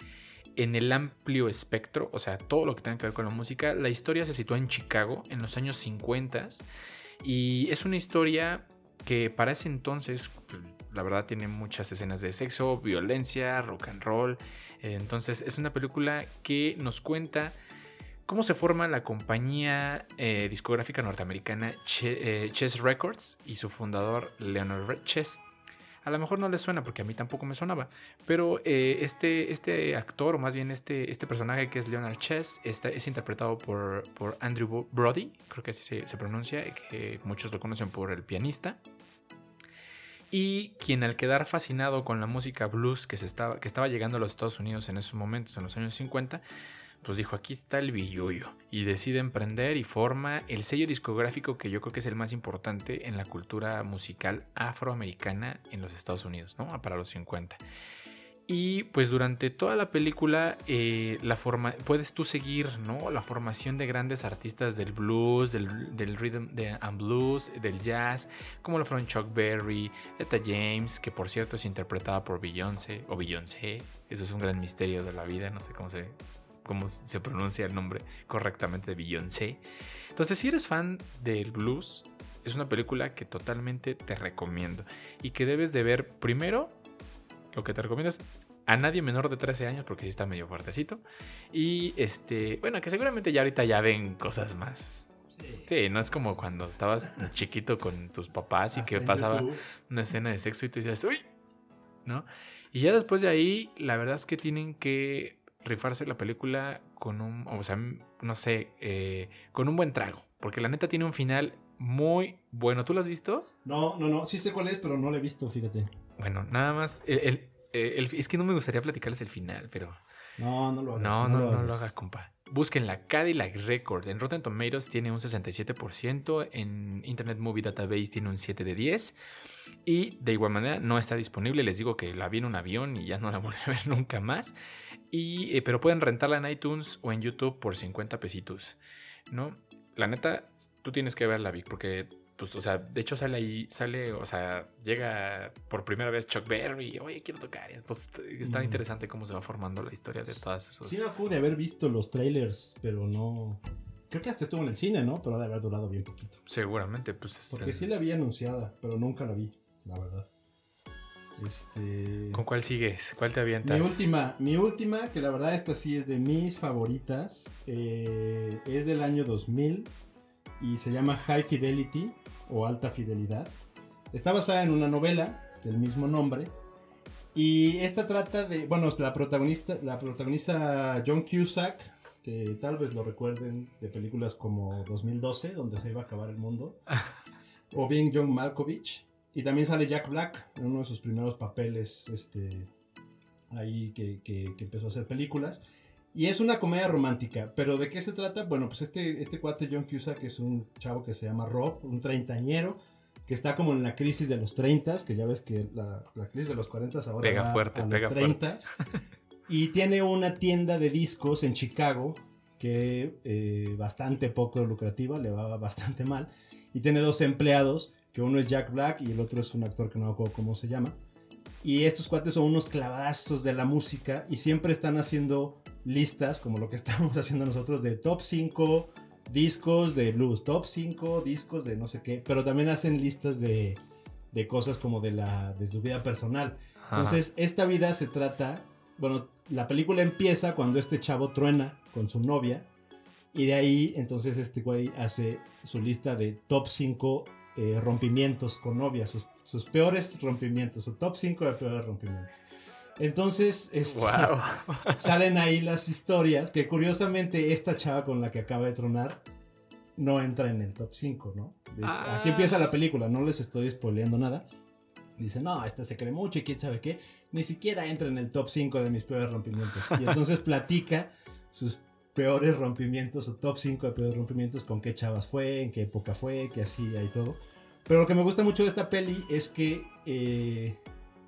Speaker 1: en el amplio espectro, o sea, todo lo que tenga que ver con la música, la historia se sitúa en Chicago en los años 50 y es una historia que para ese entonces, pues, la verdad, tiene muchas escenas de sexo, violencia, rock and roll. Eh, Entonces, es una película que nos cuenta cómo se forma la compañía eh, discográfica norteamericana eh, Chess Records y su fundador Leonard Chess. A lo mejor no les suena porque a mí tampoco me sonaba, pero eh, este, este actor, o más bien este, este personaje que es Leonard Chess, está, es interpretado por, por Andrew Brody, creo que así se, se pronuncia, que muchos lo conocen por el pianista. Y quien al quedar fascinado con la música blues que, se estaba, que estaba llegando a los Estados Unidos en esos momentos, en los años 50, pues dijo, aquí está el billuyo. Y decide emprender y forma el sello discográfico que yo creo que es el más importante en la cultura musical afroamericana en los Estados Unidos, ¿no? Para los 50. Y pues durante toda la película eh, la forma, puedes tú seguir ¿no? la formación de grandes artistas del blues, del, del rhythm and blues, del jazz, como lo fueron Chuck Berry, Etta James, que por cierto es interpretada por Beyoncé o Beyoncé. Eso es un gran misterio de la vida, no sé cómo se, cómo se pronuncia el nombre correctamente de Beyoncé. Entonces si eres fan del blues, es una película que totalmente te recomiendo y que debes de ver primero lo que te recomiendo es a nadie menor de 13 años, porque sí está medio fuertecito. Y este, bueno, que seguramente ya ahorita ya ven cosas más. Sí, no es como cuando estabas chiquito con tus papás y
Speaker 2: Hasta
Speaker 1: que pasaba
Speaker 2: YouTube.
Speaker 1: una escena de sexo y te decías, uy, ¿no? Y ya después de ahí, la verdad es que tienen que rifarse la película con un, o sea, no sé, eh, con un buen trago, porque la neta tiene un final muy bueno. ¿Tú lo has visto?
Speaker 2: No, no, no. Sí sé cuál es, pero no la he visto, fíjate.
Speaker 1: Bueno, nada más. el- el- el- es que no me gustaría platicarles el final, pero.
Speaker 2: No, no lo hagas.
Speaker 1: No, no, no, lo
Speaker 2: hagas.
Speaker 1: haga, compa. Busquen la Cadillac Records. En Rotten Tomatoes tiene un 67%. En Internet Movie Database tiene un 7 de 10. Y de igual manera no está disponible. Les digo que la vi en un avión y ya no la <laughs> volví a ver nunca más. Y, eh, pero pueden rentarla en iTunes o en YouTube por 50 pesitos. ¿No? La neta, tú tienes que verla, Vic, porque pues, o sea, de hecho sale ahí, sale, o sea, llega por primera vez Chuck Berry, oye, quiero tocar. Entonces está
Speaker 2: Mm.
Speaker 1: interesante cómo se va formando la historia de todas esos.
Speaker 2: Sí me acuerdo de haber visto los trailers, pero no... Creo que hasta estuvo en el cine, ¿no? Pero ha de haber durado bien poquito.
Speaker 1: Seguramente, pues. es
Speaker 2: Porque
Speaker 1: el-
Speaker 2: sí la vi anunciada, pero nunca la vi, la verdad. Este...
Speaker 1: ¿Con cuál sigues? ¿Cuál te avientas?
Speaker 2: Mi última, mi última, que la verdad esta sí es de mis favoritas, eh, es del año 2000 y se llama High Fidelity o Alta Fidelidad. Está basada en una novela del mismo nombre y esta trata de, bueno, la protagonista, la protagoniza John Cusack, que tal vez lo recuerden de películas como 2012, donde se iba a acabar el mundo. <laughs> o bien John Malkovich. Y también sale Jack Black en uno de sus primeros papeles este, ahí que, que- que empezó a hacer películas. Y es una comedia romántica, pero ¿de qué se trata? Bueno, pues este, este cuate John Cusack es un chavo que se llama Rob, un treintañero, que está como en la crisis de los 30, que ya ves que la, la crisis de los 40 ahora
Speaker 1: Pega
Speaker 2: va
Speaker 1: fuerte,
Speaker 2: a los
Speaker 1: pega fuerte.
Speaker 2: 30. <laughs> Y tiene una tienda de discos en Chicago que eh, bastante poco lucrativa, le va bastante mal. Y tiene dos empleados, que uno es Jack Black y el otro es un actor que no acuerdo cómo se llama. Y estos cuates son unos clavazos de la música y siempre están haciendo listas, como lo que <laughs> estamos haciendo nosotros, de top 5 discos de blues, top 5 discos de no sé qué, pero también hacen listas de, de cosas como de, la, de su vida personal.
Speaker 1: Ajá.
Speaker 2: Entonces, esta vida se trata, bueno, la película empieza cuando este chavo truena con su novia y de ahí entonces este güey hace su lista de top 5 eh, rompimientos con novia, sus, sus peores rompimientos, su top 5 de peores rompimientos. Entonces, este,
Speaker 1: Wow. <laughs>
Speaker 2: salen ahí las historias que curiosamente esta chava con la que acaba de tronar no entra en el top 5, ¿no? De-
Speaker 1: Ah.
Speaker 2: Así empieza la película, no les estoy spoileando nada. Dice, no, esta se cree mucho y quién sabe qué. Ni siquiera entra en el top 5 de mis peores rompimientos. Y entonces <laughs> platica sus peores rompimientos o top 5 de peores rompimientos, con qué chavas fue, en qué época fue, qué hacía y todo. Pero lo que me gusta mucho de esta peli es que, eh,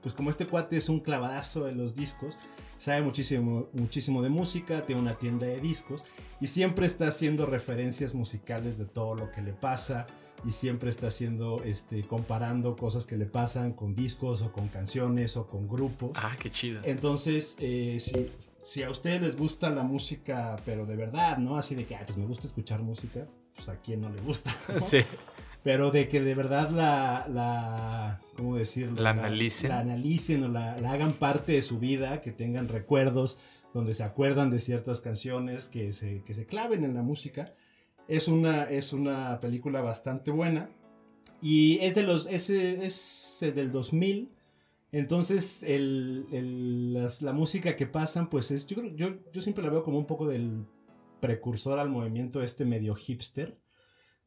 Speaker 2: pues como este cuate es un clavadazo de los discos, sabe muchísimo, muchísimo de música, tiene una tienda de discos y siempre está haciendo referencias musicales de todo lo que le pasa y siempre está haciendo, este, comparando cosas que le pasan con discos o con canciones o con grupos.
Speaker 1: Ah, qué chido.
Speaker 2: Entonces, eh, si, si a ustedes les gusta la música, pero de verdad, ¿no? Así de que, "Ay, pues me gusta escuchar música, pues a quién no le gusta. <laughs> ¿no?
Speaker 1: Sí.
Speaker 2: Pero de que de verdad la, la ¿cómo decirlo?
Speaker 1: La analicen.
Speaker 2: La, analicen o la, la hagan parte de su vida, que tengan recuerdos donde se acuerdan de ciertas canciones, que se, que se claven en la música. Es una, es una película bastante buena. Y es, de los, es, es del 2000. Entonces, el, el- las- la música que pasan, pues es, yo, creo- yo, yo siempre la veo como un poco del precursor al movimiento este medio hipster,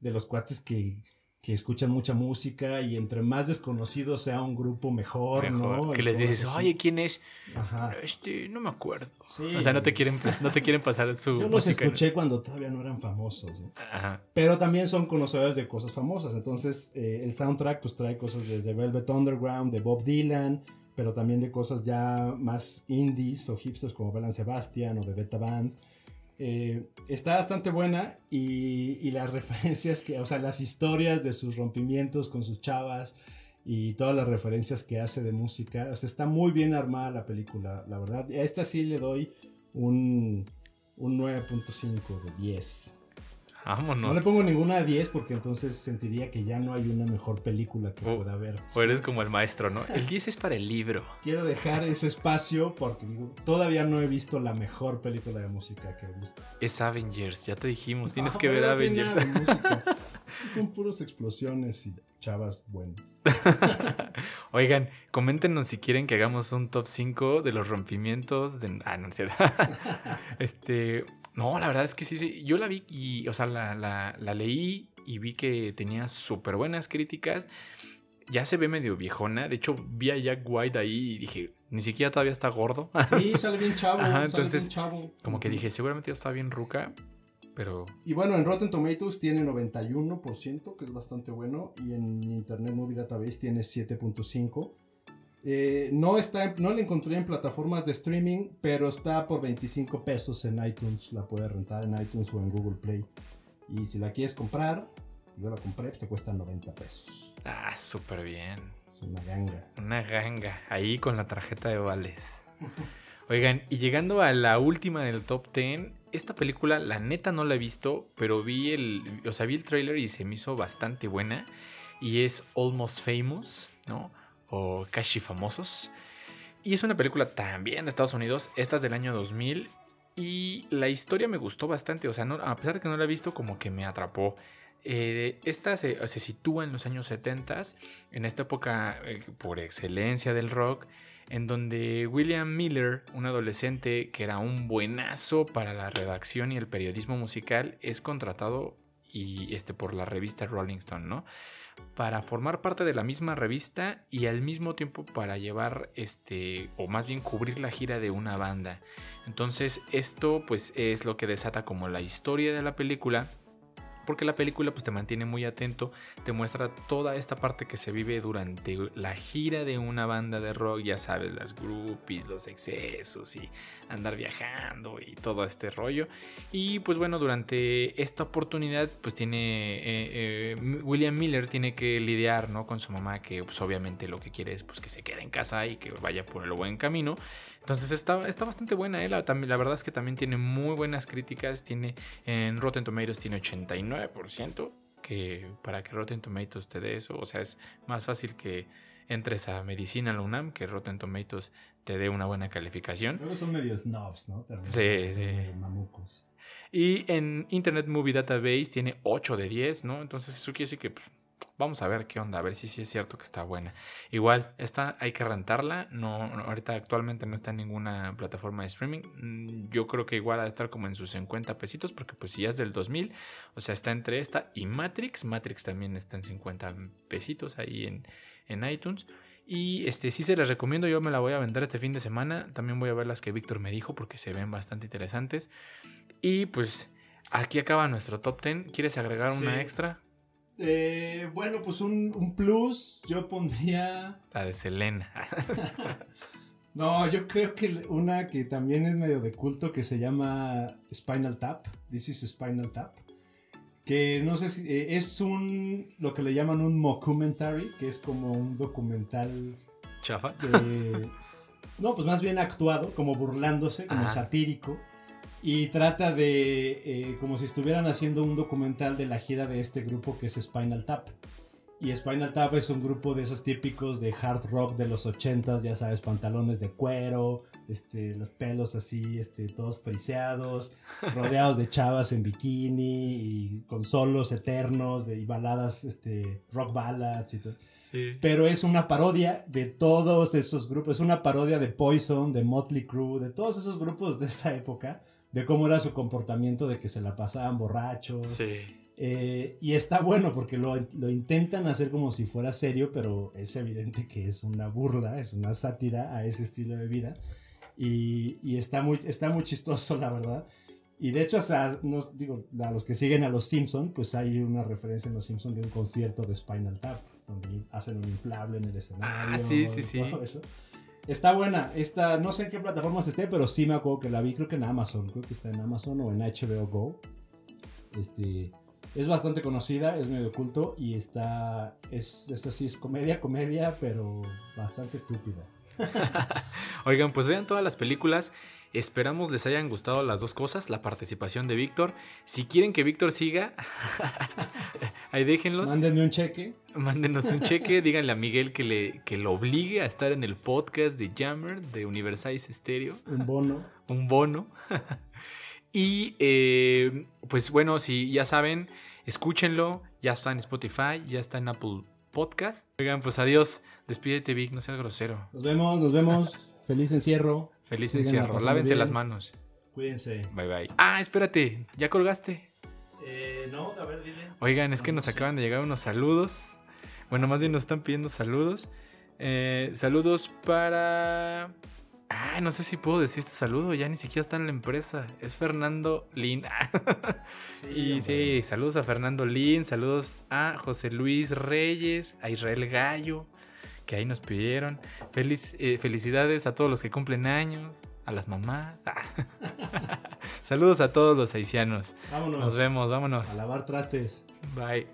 Speaker 2: de los cuates que, que escuchan mucha música y entre más desconocido sea un grupo mejor,
Speaker 1: Mejor.
Speaker 2: ¿no?
Speaker 1: Que les dices,
Speaker 2: así.
Speaker 1: oye, ¿quién es?
Speaker 2: Ajá.
Speaker 1: Este, no me acuerdo.
Speaker 2: Sí.
Speaker 1: O sea, no te quieren, pues, no te quieren pasar su
Speaker 2: Yo los
Speaker 1: música.
Speaker 2: escuché cuando todavía no eran famosos, ¿no?
Speaker 1: Ajá.
Speaker 2: pero también son conocedores de cosas famosas. Entonces, eh, el soundtrack pues trae cosas desde Velvet Underground, de Bob Dylan, pero también de cosas ya más indies o hipsters como Belan Sebastian o de Beta Band. Eh, está bastante buena y, y las <laughs> referencias que, o sea, las historias de sus rompimientos con sus chavas y todas las referencias que hace de música. O sea, está muy bien armada la película, la verdad. A esta sí le doy un, un 9.5 de 10. No
Speaker 1: Vámonos.
Speaker 2: le pongo ninguna a 10 porque entonces sentiría que ya no hay una mejor película que
Speaker 1: Oh,
Speaker 2: pueda haber.
Speaker 1: O eres como el maestro, ¿no? El 10 es para el libro.
Speaker 2: Quiero dejar ese espacio porque digo, todavía no he visto la mejor película de música que he visto.
Speaker 1: Es Avengers, ya te dijimos. Tienes
Speaker 2: No,
Speaker 1: que ver
Speaker 2: no
Speaker 1: Avengers.
Speaker 2: Estos <laughs> son puros explosiones y chavas buenas. <laughs>
Speaker 1: Oigan, coméntenos si quieren que hagamos un top 5 de los rompimientos de... Ah, no es <laughs> cierto. este... No, la verdad es que sí, sí. Yo la vi y, o sea, la, la- la leí y vi que tenía súper buenas críticas. Ya se ve medio viejona. De hecho, vi a Jack White ahí y dije, ni siquiera todavía está gordo.
Speaker 2: Sí, sale bien chavo, <laughs>
Speaker 1: Ajá,
Speaker 2: sale
Speaker 1: entonces,
Speaker 2: bien chavo.
Speaker 1: Como que dije, seguramente ya está bien ruca, pero...
Speaker 2: Y bueno, en Rotten Tomatoes tiene 91%, que es bastante bueno, y en Internet Movie Database tiene 7.5%. Eh, no, está, no la encontré en plataformas de streaming, pero está por 25 pesos en iTunes. La puedes rentar en iTunes o en Google Play. Y si la quieres comprar, yo la compré, pues te cuesta 90 pesos.
Speaker 1: Ah, súper bien.
Speaker 2: Es una ganga.
Speaker 1: Una ganga, ahí con la tarjeta de vales. Oigan, y llegando a la última del top 10, esta película la neta no la he visto, pero vi el, o sea, vi el trailer y se me hizo bastante buena. Y es Almost Famous, ¿no? O Casi Famosos. Y es una película también de Estados Unidos, esta es del año 2000. Y la historia me gustó bastante, o sea, no- a pesar de que no la he visto, como que me atrapó. Eh, esta se, se sitúa en los años 70, en esta época eh, por excelencia del rock, en donde William Miller, un adolescente que era un buenazo para la redacción y el periodismo musical, es contratado y este por la revista Rolling Stone, ¿no? Para formar parte de la misma revista y al mismo tiempo para llevar este o más bien cubrir la gira de una banda. Entonces esto pues es lo que desata como la historia de la película porque la película pues te mantiene muy atento, te muestra toda esta parte que se vive durante la gira de una banda de rock, ya sabes, las groupies, los excesos y andar viajando y todo este rollo. Y pues bueno, durante esta oportunidad pues tiene eh, eh, William Miller tiene que lidiar ¿no? con su mamá que pues obviamente lo que quiere es pues que se quede en casa y que vaya por el buen camino. Entonces está, está bastante buena, ¿eh? la, la, verdad es que también tiene muy buenas críticas, tiene en Rotten Tomatoes tiene 89%, que para que Rotten Tomatoes te dé eso, o sea, es más fácil que entres a medicina la UNAM que Rotten Tomatoes te dé una buena calificación.
Speaker 2: Luego son medio snobs, ¿no?
Speaker 1: sí, sí.
Speaker 2: Mamucos.
Speaker 1: Y en Internet Movie Database tiene 8 de 10, ¿no? Entonces eso quiere decir que pues, Vamos a ver qué onda, a ver si sí es cierto que está buena. Igual, esta hay que rentarla. No, ahorita actualmente no está en ninguna plataforma de streaming. Mm, yo creo que igual ha de estar como en sus 50 pesitos, porque pues si ya es del 2000, o sea, está entre esta y Matrix. Matrix también está en 50 pesitos ahí en, en iTunes. Y este sí se las recomiendo, yo me la voy a vender este fin de semana. También voy a ver las que Víctor me dijo porque se ven bastante interesantes. Y pues aquí acaba nuestro top 10. ¿Quieres agregar una extra?
Speaker 2: Eh, bueno, pues un, plus, yo pondría... <laughs>
Speaker 1: La de Selena. <laughs>
Speaker 2: no, yo creo que una que también es medio de culto que se llama Spinal Tap. This is Spinal Tap. Que no sé si eh, es un, lo que le llaman un mockumentary, que es como un documental...
Speaker 1: Chafa.
Speaker 2: no, pues más bien actuado, como burlándose, como satírico y trata de eh, como si estuvieran haciendo un documental de la gira de este grupo que es Spinal Tap. Y Spinal Tap es un grupo de esos típicos de hard rock de los 80 ya sabes, pantalones de cuero, este, los pelos así, este, todos friseados, <laughs> rodeados de chavas en bikini y con solos eternos de, y baladas, este, rock ballads y todo. Pero es una parodia de todos esos grupos, es una parodia de Poison, de Motley Crue, de todos esos grupos de esa época de cómo era su comportamiento, de que se la pasaban borrachos.
Speaker 1: Sí.
Speaker 2: Eh, y está bueno porque lo, intentan hacer como si fuera serio, pero es evidente que es una burla, es una sátira a ese estilo de vida. Y, está, muy, está muy chistoso, la verdad. Y de hecho, hasta, no, digo, a los que siguen a los Simpsons, pues hay una referencia en los Simpsons de un concierto de Spinal Tap, donde hacen un inflable en el escenario.
Speaker 1: Ah, sí, sí, sí.
Speaker 2: Todo eso. Está buena. Esta, no sé en qué plataformas esté, pero sí me acuerdo que la vi, creo que en Amazon. Creo que está en Amazon o en HBO Go. Este, es bastante conocida, es medio culto y está, es, esta sí es comedia, comedia, pero bastante estúpida. <laughs>
Speaker 1: Oigan, pues vean todas las películas. Esperamos les hayan gustado las dos cosas, la participación de Víctor. Si quieren que Víctor siga, <laughs> ahí déjenlos.
Speaker 2: Mándenme un cheque.
Speaker 1: Mándenos un cheque, <laughs> díganle a Miguel que, le, que lo obligue a estar en el podcast de Jammer de Universalize Stereo.
Speaker 2: Un bono. <laughs>
Speaker 1: un bono. y eh, pues bueno, si ya saben, escúchenlo. Ya está en Spotify, ya está en Apple Podcast. Oigan, pues adiós. Despídete, Vic, no seas grosero.
Speaker 2: Nos vemos, nos vemos. Feliz encierro.
Speaker 1: Feliz encierro. Lávense las manos.
Speaker 2: Cuídense.
Speaker 1: Bye bye. Ah, espérate. ¿Ya colgaste?
Speaker 2: Eh, no, a ver, dile.
Speaker 1: Oigan, es que nos acaban de llegar unos saludos. Bueno, más bien nos están pidiendo saludos. Eh, saludos para. Ah, no sé si puedo decir este saludo, ya ni siquiera está en la empresa. Es Fernando Lin. <laughs> y sí, saludos a Fernando Lin, saludos a José Luis Reyes, a Israel Gallo, que ahí nos pidieron. Feliz, eh, felicidades a todos los que cumplen años, a las mamás. <laughs> Saludos a todos los haitianos.
Speaker 2: Vámonos.
Speaker 1: Nos vemos, vámonos.
Speaker 2: A lavar trastes.
Speaker 1: Bye.